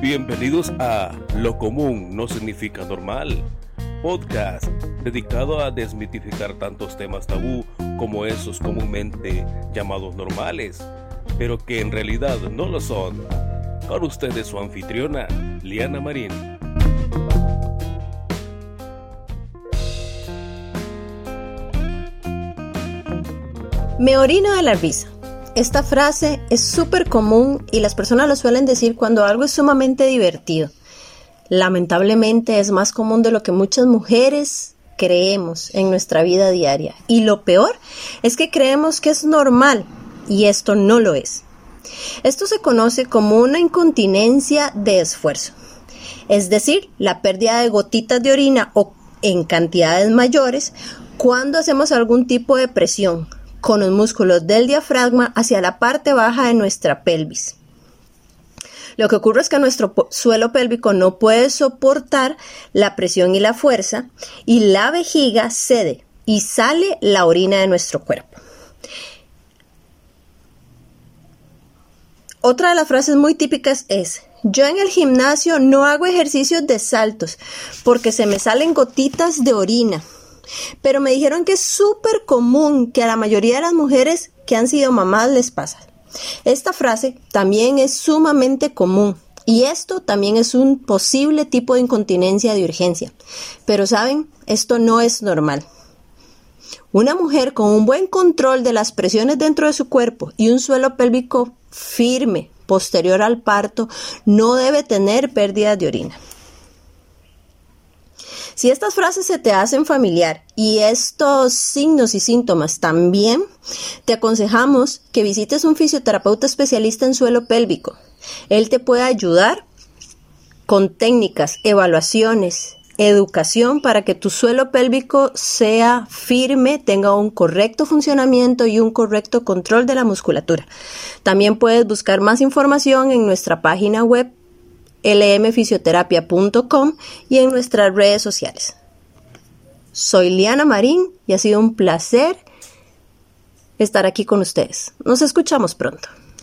Bienvenidos a Lo común no significa normal, podcast dedicado a desmitificar tantos temas tabú como esos comúnmente llamados normales, pero que en realidad no lo son. Con ustedes su anfitriona, Liana Marín. Me orino de la. Esta frase es súper común y las personas lo suelen decir cuando algo es sumamente divertido. Lamentablemente es más común de lo que muchas mujeres creemos en nuestra vida diaria. Y lo peor es que creemos que es normal y esto no lo es. Esto se conoce como una incontinencia de esfuerzo, es decir, la pérdida de gotitas de orina o en cantidades mayores cuando hacemos algún tipo de presión, con los músculos del diafragma hacia la parte baja de nuestra pelvis. Lo que ocurre es que nuestro suelo pélvico no puede soportar la presión y la fuerza y la vejiga cede y sale la orina de nuestro cuerpo. Otra de las frases muy típicas es, yo en el gimnasio no hago ejercicios de saltos porque se me salen gotitas de orina. Pero me dijeron que es súper común que a la mayoría de las mujeres que han sido mamás les pasa. Esta frase también es sumamente común y esto también es un posible tipo de incontinencia de urgencia. Pero saben, esto no es normal. Una mujer con un buen control de las presiones dentro de su cuerpo y un suelo pélvico firme posterior al parto no debe tener pérdidas de orina. Si estas frases se te hacen familiar y estos signos y síntomas también, te aconsejamos que visites un fisioterapeuta especialista en suelo pélvico. Él te puede ayudar con técnicas, evaluaciones, educación para que tu suelo pélvico sea firme, tenga un correcto funcionamiento y un correcto control de la musculatura. También puedes buscar más información en nuestra página web lmfisioterapia.com y en nuestras redes sociales. Soy Liana Marín y ha sido un placer estar aquí con ustedes. Nos escuchamos pronto.